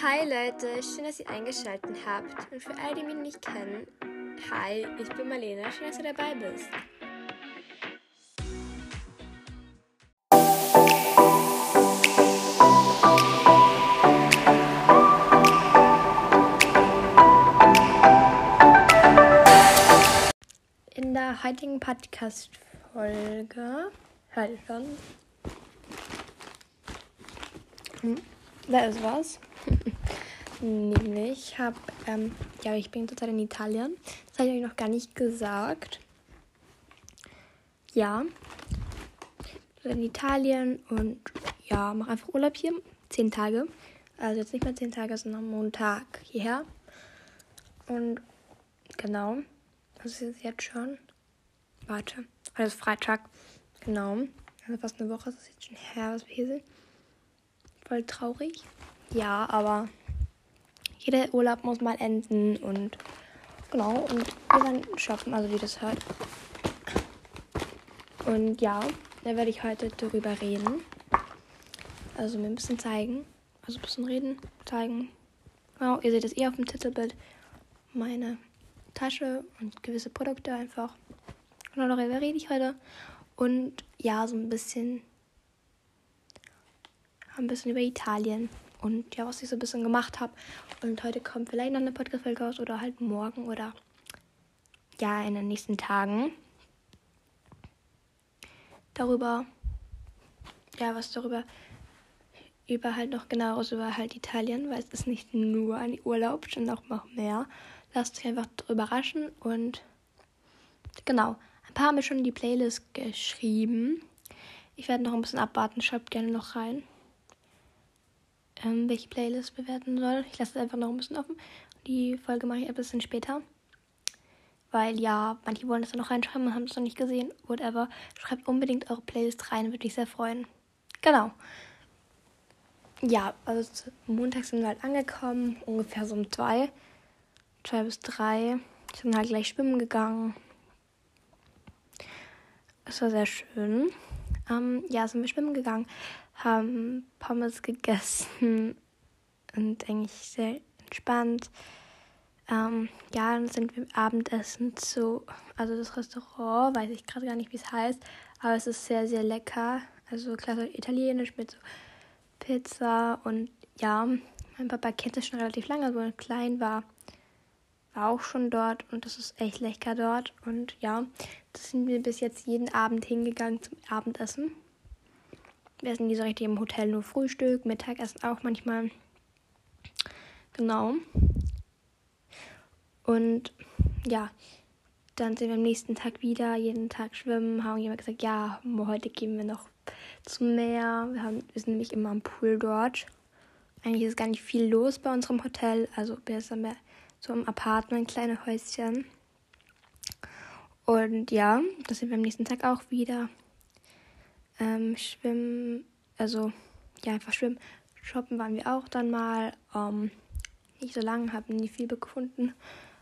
Hi Leute, schön, dass ihr eingeschaltet habt. Und für alle, die mich nicht kennen, hi, ich bin Marlene, schön, dass du dabei bist. In der heutigen Podcast-Folge, halt schon, hm, da ist was. Nämlich habe, ähm, ja, ich bin total in Italien. Das habe ich euch noch gar nicht gesagt. Ja, in Italien und ja, mache einfach Urlaub hier. Zehn Tage. Also jetzt nicht mehr zehn Tage, sondern Montag hierher. Und genau, das ist jetzt schon. Warte, ist Freitag. Genau. Also fast eine Woche ist es jetzt schon her, was wir hier sind. Voll traurig. Ja, aber jeder Urlaub muss mal enden und genau. Und wir werden shoppen, also wie das hört. Und ja, da werde ich heute darüber reden. Also mir ein bisschen zeigen. Also ein bisschen reden, zeigen. Genau, ihr seht es eh auf dem Titelbild. Meine Tasche und gewisse Produkte einfach. Genau darüber rede ich heute. Und ja, so ein bisschen ein bisschen über Italien und ja, was ich so ein bisschen gemacht habe. Und heute kommt vielleicht noch eine Podcast-Folge raus oder halt morgen oder ja, in den nächsten Tagen. Darüber, ja, was darüber, über halt noch genaueres über halt Italien, weil es ist nicht nur ein Urlaub, sondern auch noch mehr. Lasst euch einfach überraschen und genau. Ein paar haben mir schon die Playlist geschrieben. Ich werde noch ein bisschen abwarten, schreibt gerne noch rein ähm, welche Playlist bewerten soll. Ich lasse es einfach noch ein bisschen offen. Die Folge mache ich ein bisschen später. Weil ja, manche wollen das dann noch reinschreiben und haben es noch nicht gesehen. Whatever. Schreibt unbedingt eure Playlist rein, würde ich sehr freuen. Genau. Ja, also Montag sind wir halt angekommen, ungefähr so um zwei. Zwei bis drei. Sind halt gleich schwimmen gegangen. Es war sehr schön. Ähm, ja, sind wir schwimmen gegangen haben Pommes gegessen und eigentlich sehr entspannt. Ähm, ja, dann sind wir Abendessen zu, also das Restaurant, weiß ich gerade gar nicht, wie es heißt, aber es ist sehr, sehr lecker. Also klassisch italienisch mit so Pizza und ja, mein Papa kennt es schon relativ lange, als er klein war, war auch schon dort und das ist echt lecker dort. Und ja, das sind wir bis jetzt jeden Abend hingegangen zum Abendessen. Wir essen diese richtig im Hotel nur Frühstück, Mittagessen auch manchmal. Genau. Und ja, dann sind wir am nächsten Tag wieder, jeden Tag schwimmen, haben jemand gesagt, ja, heute gehen wir noch zum Meer. Wir, haben, wir sind nämlich immer am Pool dort. Eigentlich ist gar nicht viel los bei unserem Hotel, also wir sind mehr so im Apartment, kleine Häuschen. Und ja, da sind wir am nächsten Tag auch wieder. Ähm, schwimmen, also ja, einfach schwimmen. Shoppen waren wir auch dann mal. Ähm, nicht so lange, haben nie viel gefunden.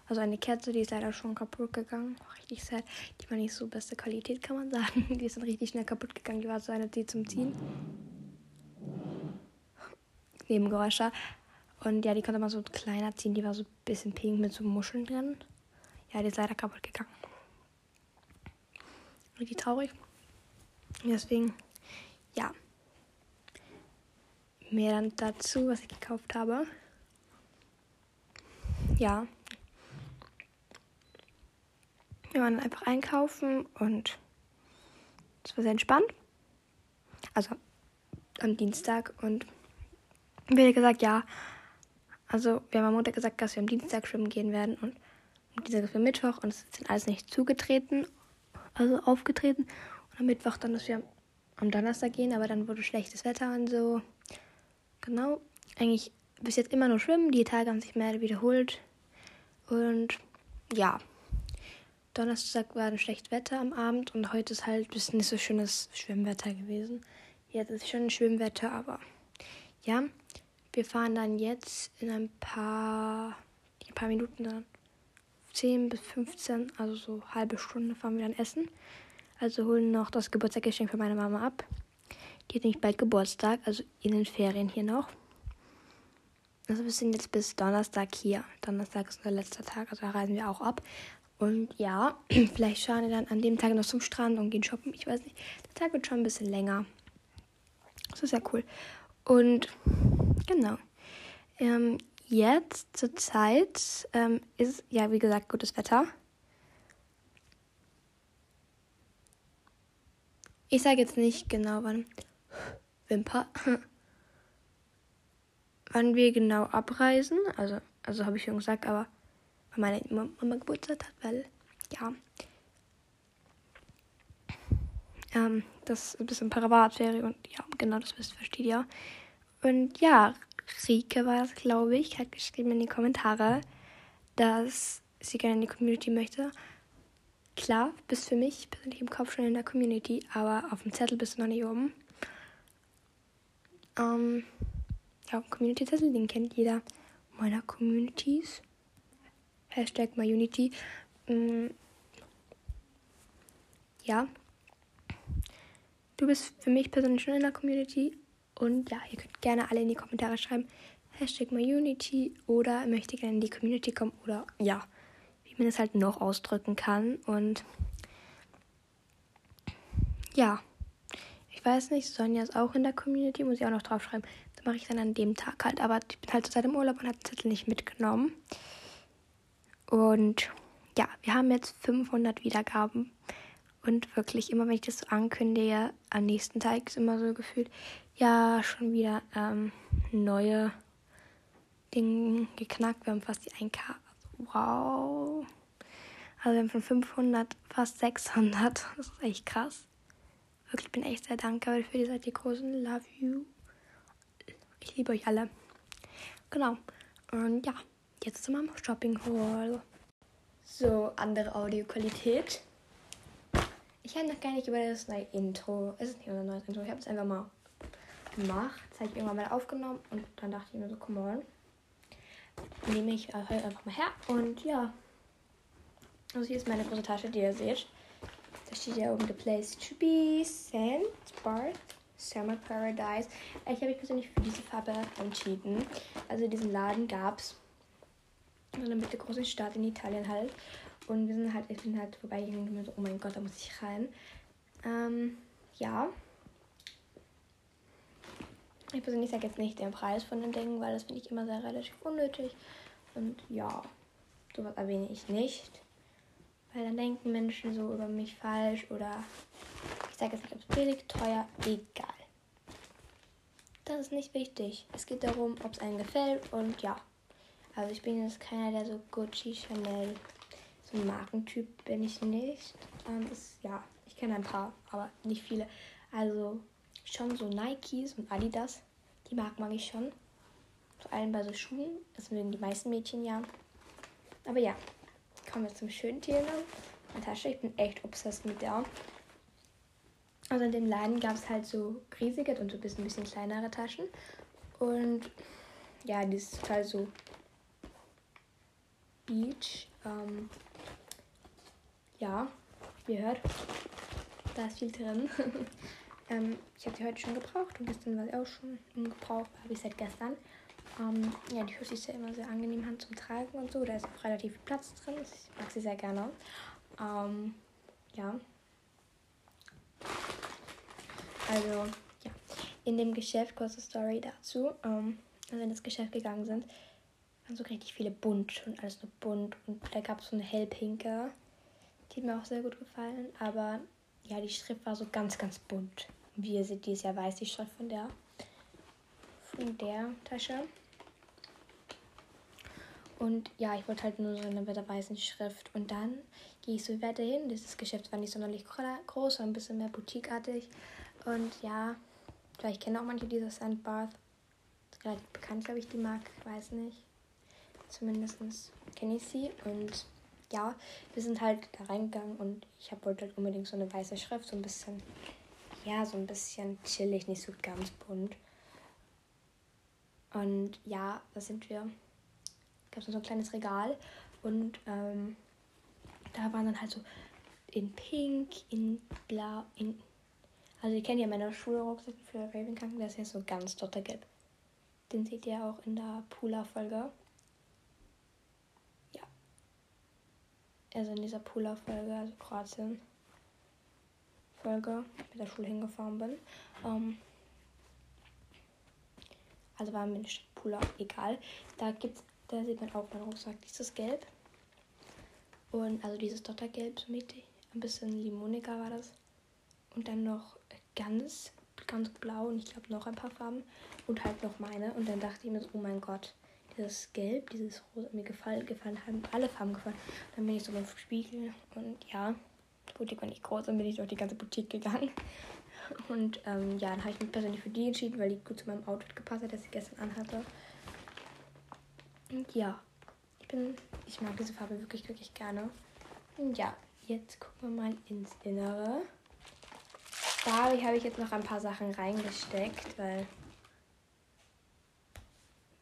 Also eine Kerze, die ist leider schon kaputt gegangen. Richtig sad. Die war nicht so beste Qualität, kann man sagen. Die ist dann richtig schnell kaputt gegangen. Die war so eine, die zum Ziehen. Nebengeräusche. Und ja, die konnte man so kleiner ziehen. Die war so ein bisschen pink mit so Muscheln drin. Ja, die ist leider kaputt gegangen. Richtig traurig. Deswegen, ja. Mehr dann dazu, was ich gekauft habe. Ja. Wir waren einfach einkaufen und es war sehr entspannt. Also am Dienstag und wir haben gesagt, ja. Also wir haben am Montag gesagt, dass wir am Dienstag schwimmen gehen werden und am Dienstag ist Mittwoch und es ist alles nicht zugetreten, also aufgetreten am Mittwoch dann, dass wir am Donnerstag gehen, aber dann wurde schlechtes Wetter und so. Genau. Eigentlich bis jetzt immer nur schwimmen. Die Tage haben sich mehr wiederholt. Und ja. Donnerstag war ein schlechtes Wetter am Abend und heute ist halt ein bisschen nicht so schönes Schwimmwetter gewesen. Jetzt ist schon Schwimmwetter, aber ja. Wir fahren dann jetzt in ein paar, ein paar Minuten dann 10 bis 15, also so halbe Stunde fahren wir dann essen. Also holen noch das Geburtstagsgeschenk für meine Mama ab. Die hat nämlich bald Geburtstag, also in den Ferien hier noch. Also wir sind jetzt bis Donnerstag hier. Donnerstag ist unser letzter Tag, also da reisen wir auch ab. Und ja, vielleicht schauen wir dann an dem Tag noch zum Strand und gehen shoppen. Ich weiß nicht. Der Tag wird schon ein bisschen länger. Das ist ja cool. Und genau. Ähm, jetzt zur Zeit ähm, ist ja wie gesagt gutes Wetter. Ich sage jetzt nicht genau wann. Wimper. wann wir genau abreisen. Also, also habe ich schon gesagt, aber weil meine Mama Geburtstag hat, weil, ja. Ähm, das ist ein bisschen Privatferie und ja, genau das wisst, versteht ihr. Und ja, Rike war es, glaube ich, hat geschrieben in die Kommentare, dass sie gerne in die Community möchte. Klar, bist für mich persönlich im Kopf schon in der Community, aber auf dem Zettel bist du noch nicht oben. Ähm, ja, Community-Zettel, den kennt jeder meiner Communities. Hashtag MyUnity. Mm, ja. Du bist für mich persönlich schon in der Community. Und ja, ihr könnt gerne alle in die Kommentare schreiben. Hashtag MyUnity oder möchte gerne in die Community kommen oder ja, man es halt noch ausdrücken kann. Und ja, ich weiß nicht, Sonja ist auch in der Community, muss ich auch noch draufschreiben mache ich dann an dem Tag halt. Aber ich bin halt zurzeit im Urlaub und habe den Zettel nicht mitgenommen. Und ja, wir haben jetzt 500 Wiedergaben. Und wirklich, immer wenn ich das so ankündige, am nächsten Tag ist immer so gefühlt, ja, schon wieder ähm, neue Dinge geknackt. Wir haben fast die 1K. Wow. Also wir haben von 500 fast 600. Das ist echt krass. Wirklich, ich bin echt sehr dankbar für die seid die großen. Love you. Ich liebe euch alle. Genau. Und ja, jetzt zu meinem Shopping Haul. So, andere Audioqualität. Ich habe noch gar nicht über das neue Intro. Es ist nicht unser neues Intro. Ich habe es einfach mal gemacht. Das habe ich irgendwann mal aufgenommen. Und dann dachte ich mir so, come on. Nehme ich heute einfach mal her. Und ja. Also hier ist meine große Tasche, die ihr seht. Da steht ja oben The Place to Be, Sand, Spark, Summer Paradise. Ich habe mich persönlich für diese Farbe entschieden. Also diesen Laden gab es in einer mittelgroßen Stadt in Italien halt. Und wir sind halt, ich bin halt vorbeigegangen und so, oh mein Gott, da muss ich rein. Ähm, ja. Ich persönlich sage jetzt nicht den Preis von den Dingen, weil das finde ich immer sehr relativ unnötig. Und ja, sowas erwähne ich nicht. Weil dann denken Menschen so über mich falsch oder ich sage jetzt nicht, ob es billig, teuer, egal. Das ist nicht wichtig. Es geht darum, ob es einem gefällt und ja. Also ich bin jetzt keiner, der so Gucci, Chanel, so ein Markentyp bin ich nicht. Ähm, ist, ja, ich kenne ein paar, aber nicht viele. Also schon so Nikes und Adidas. Die mag mag ich schon. Vor allem bei so Schuhen. Das mögen die meisten Mädchen ja. Aber ja, kommen wir zum schönen Thema. Meine Tasche. Ich bin echt obsessed mit der. Also in dem Laden gab es halt so riesige und so ein bisschen, ein bisschen kleinere Taschen. Und ja, die ist total so Beach. Ähm, ja, wie ihr hört, da ist viel drin. ähm, ich habe die heute schon gebraucht und gestern war sie auch schon im Gebrauch, habe ich seit gestern. Ähm, ja, die Hose ist ja immer sehr angenehm Hand zum Tragen und so. Da ist auch relativ viel Platz drin. Ich mag sie sehr gerne. Ähm, ja. Also, ja. In dem Geschäft, kurze Story dazu, ähm, als wir in das Geschäft gegangen sind, waren so richtig viele bunt und alles nur bunt. Und da gab es so eine hellpinke. Die hat mir auch sehr gut gefallen. Aber ja, die Schrift war so ganz, ganz bunt. Wie ihr seht, die ist ja weiß, die Schrift von der, von der Tasche. Und ja, ich wollte halt nur so eine mit der weißen Schrift. Und dann gehe ich so weiter hin. Dieses Geschäft war nicht sonderlich groß, war ein bisschen mehr boutiqueartig. Und ja, vielleicht kennen auch manche diese Sandbath. Ist relativ bekannt, glaube ich, die Marke. Ich weiß nicht. Zumindest kenne ich sie. Und ja, wir sind halt da reingegangen und ich hab, wollte halt unbedingt so eine weiße Schrift. So ein bisschen, ja, so ein bisschen chillig, nicht so ganz bunt. Und ja, da sind wir. Gab es so ein kleines Regal und ähm, da waren dann halt so in Pink, in Blau, in also ihr kennt ja meine Schulrucksäcke für Ravenclaw, das ist ja so ganz dottergelb. Den seht ihr auch in der Pula-Folge. Also in dieser Pula-Folge, also Kroatien. Folge mit der Schule hingefahren bin. Ähm, also war mir nicht Pula egal. Da gibt's, da sieht man auch meinen Rucksack. Dieses Gelb. Und also dieses Dottergelb, so mittig. Ein bisschen limoniger war das. Und dann noch ganz, ganz blau und ich glaube noch ein paar Farben. Und halt noch meine. Und dann dachte ich mir so, oh mein Gott, dieses Gelb, dieses Rosa, mir gefallen, gefallen haben alle Farben gefallen. Dann bin ich so beim Spiegel und ja, die Boutique war nicht groß, dann bin ich durch die ganze Boutique gegangen. Und ähm, ja, dann habe ich mich persönlich für die entschieden, weil die gut zu meinem Outfit gepasst hat, das ich gestern anhatte. Und ja, ich bin, ich mag diese Farbe wirklich, wirklich gerne. Und ja, jetzt gucken wir mal ins Innere. Da habe ich jetzt noch ein paar Sachen reingesteckt, weil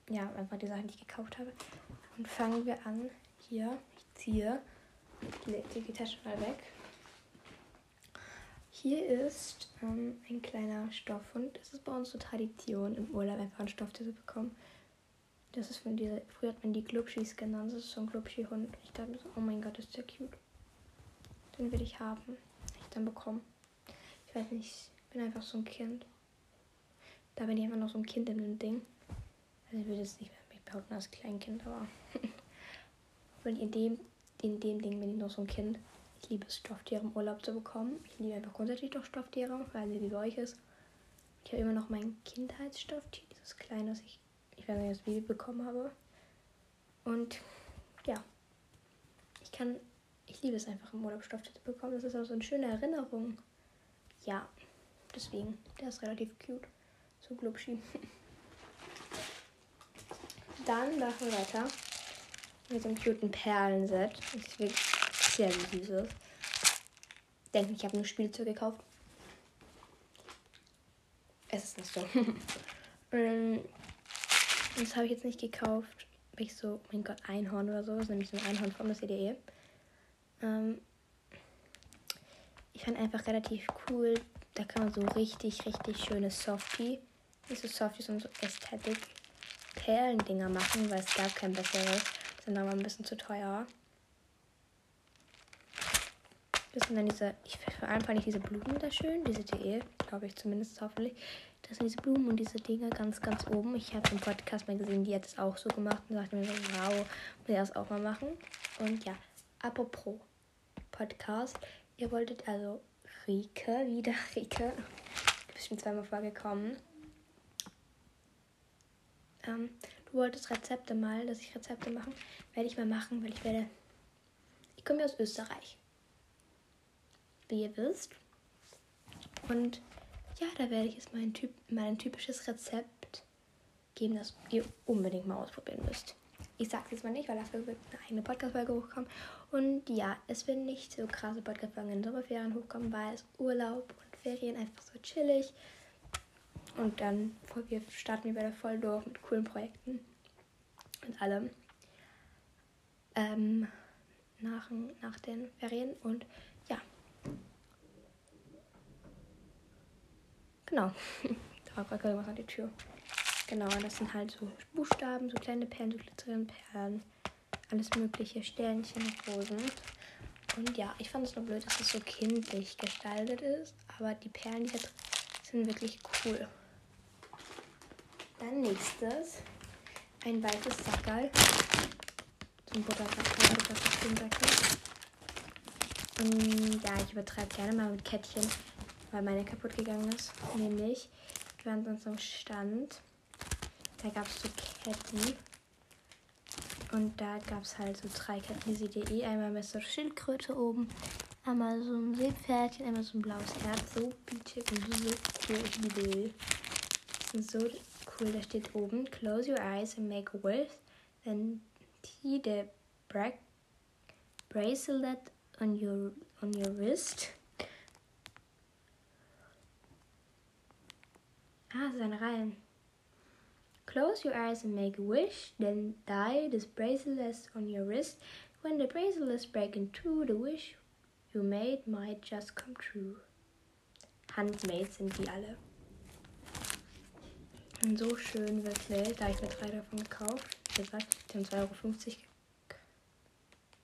ja, einfach die Sachen, die ich gekauft habe. Und fangen wir an. Hier, ich ziehe die, die Tasche mal weg. Hier ist ähm, ein kleiner Stoffhund. Das ist bei uns so Tradition, im Urlaub einfach einen Stofftier zu bekommen. Das ist von dieser, früher hat man die Glubschis genannt. Das ist so ein Glubschi-Hund. Ich dachte so, oh mein Gott, ist der cute. Den will ich haben. Ich dann bekommen. Ich weiß nicht, ich bin einfach so ein Kind. Da bin ich einfach noch so ein Kind in dem Ding. Also ich würde jetzt nicht mehr mich behaupten als Kleinkind, aber in dem, in dem Ding bin ich noch so ein Kind. Ich liebe es, Stofftiere im Urlaub zu bekommen. Ich liebe einfach grundsätzlich doch Stofftiere, weil sie wie bei euch ist. Ich habe immer noch mein Kindheitsstofftier, dieses kleine, das ich, ich weiß nicht, das Baby bekommen habe. Und ja, ich kann, ich liebe es einfach im Urlaub Stofftier zu bekommen. Das ist auch so eine schöne Erinnerung. Ja, deswegen, der ist relativ cute. So glubschi. Dann machen wir weiter mit so einem cuten Perlenset. Das ist wirklich sehr süßes. Denke, ich habe nur Spielzeug gekauft. Es ist nicht so. Ähm, das habe ich jetzt nicht gekauft. Weil ich so, mein Gott, Einhorn oder so. Das ist nämlich so ein Einhorn von der CDE. Ähm, ich fand einfach relativ cool. Da kann man so richtig, richtig schöne Softie. Nicht so Softie, sondern so Ästhetik. Perlendinger machen, weil es gab kein besseres. Sind aber ein bisschen zu teuer. Das sind dann diese, ich vor allem fand ich diese Blumen da schön, diese TE, glaube ich zumindest hoffentlich. Das sind diese Blumen und diese Dinge ganz, ganz oben. Ich habe im Podcast mal gesehen, die hat es auch so gemacht und sagte mir so, wow, will ich das auch mal machen. Und ja, apropos Podcast, ihr wolltet also Rike, wieder Rike, bestimmt zweimal vorgekommen. Ähm, du wolltest Rezepte mal, dass ich Rezepte machen, werde ich mal machen, weil ich werde, ich komme ja aus Österreich wie ihr wisst. Und ja, da werde ich jetzt mein, typ, mein typisches Rezept geben, das ihr unbedingt mal ausprobieren müsst. Ich sage es jetzt mal nicht, weil dafür wird eine eigene Podcast-Folge hochkommen. Und ja, es wird nicht so krasse Podcast-Folgen in den Sommerferien hochkommen, weil es Urlaub und Ferien einfach so chillig. Und dann wir starten wir wieder voll durch mit coolen Projekten und allem. Ähm, nach, nach den Ferien. Und Genau. da war gerade was an die Tür. Genau, das sind halt so Buchstaben, so kleine Perlen, so glitzerende Perlen. Alles mögliche, Sternchen, Rosen. Und ja, ich fand es nur blöd, dass es so kindlich gestaltet ist. Aber die Perlen, hier sind wirklich cool. Dann nächstes ein weißes Sackerl. Buttersackerl, Buttersackerl. Und ja, ich übertreibe gerne mal mit Kettchen weil meine kaputt gegangen ist. Nämlich, wir waren sonst am Stand. Da gab es so Ketten. Und da gab es halt so drei Ketten, die seht ihr eh. Einmal mit so Schildkröte oben, einmal so ein Seepferdchen, einmal so ein blaues Herz. So bietig und so cool. Ich liebe So cool, da steht oben, close your eyes and make a wish. Then tie the bracelet on your, on your wrist. Ah, seine Reihen. Close your eyes and make a wish, then tie this bracelet on your wrist. When the bracelets break in two, the wish you made might just come true. Handmade sind die alle. Sind so schön, wirklich. Da ich mir drei davon gekauft. Wie gesagt, die haben 2,50 Euro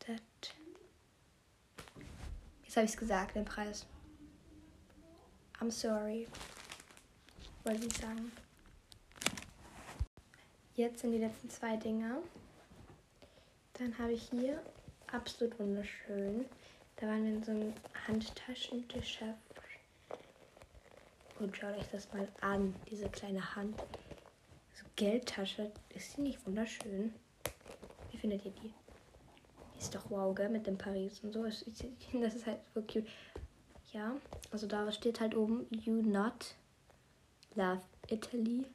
gekostet. Jetzt habe ich es gesagt, den Preis. I'm sorry. Wollte ich sagen. Jetzt sind die letzten zwei Dinger. Dann habe ich hier absolut wunderschön. Da waren wir in so einem Handtaschengeschäft. Und schaut euch das mal an, diese kleine Hand. So Geldtasche. Ist die nicht wunderschön? Wie findet ihr die? Die ist doch wow, gell? Mit dem Paris und so. Das ist halt so cute. Ja, also da steht halt oben, you not love Italy.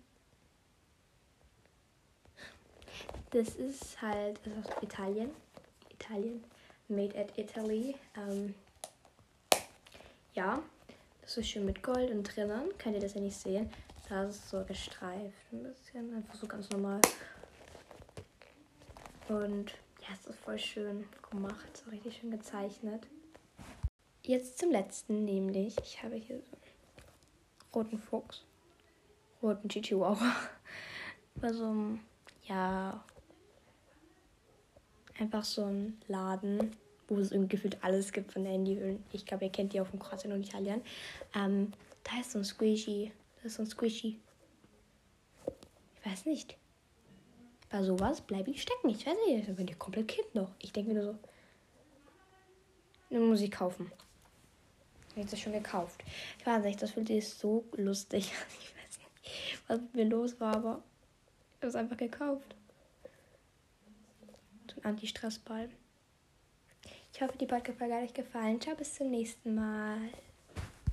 Das ist halt ist aus Italien. Italien. Made at Italy. Ähm, ja, ist schön mit Gold und drinnen. Könnt ihr das ja nicht sehen. Da ist es so gestreift. Ein bisschen. Einfach so ganz normal. Und ja, es ist voll schön gemacht. So richtig schön gezeichnet. Jetzt zum letzten, nämlich, ich habe hier so einen roten Fuchs. Roten Chihuahua. Bei so einem, ja, einfach so ein Laden, wo es irgendwie gefühlt alles gibt von Handyhüllen. Ich glaube, ihr kennt die auch von Kroatien und Italien. Ähm, da ist so ein Squishy. Das ist so ein Squishy. Ich weiß nicht. Bei sowas bleibe ich stecken. Ich weiß nicht, dann bin ich komplett Kind noch. Ich denke mir nur so, eine Musik kaufen. Ich habe es schon gekauft. Ich weiß nicht, das fühlt sich so lustig. Ich weiß nicht, was mit mir los war, aber ich habe es einfach gekauft. So ein Anti-Stress-Ball. Ich hoffe, die Podcast-Folge hat euch gefallen. Ciao, bis zum nächsten Mal.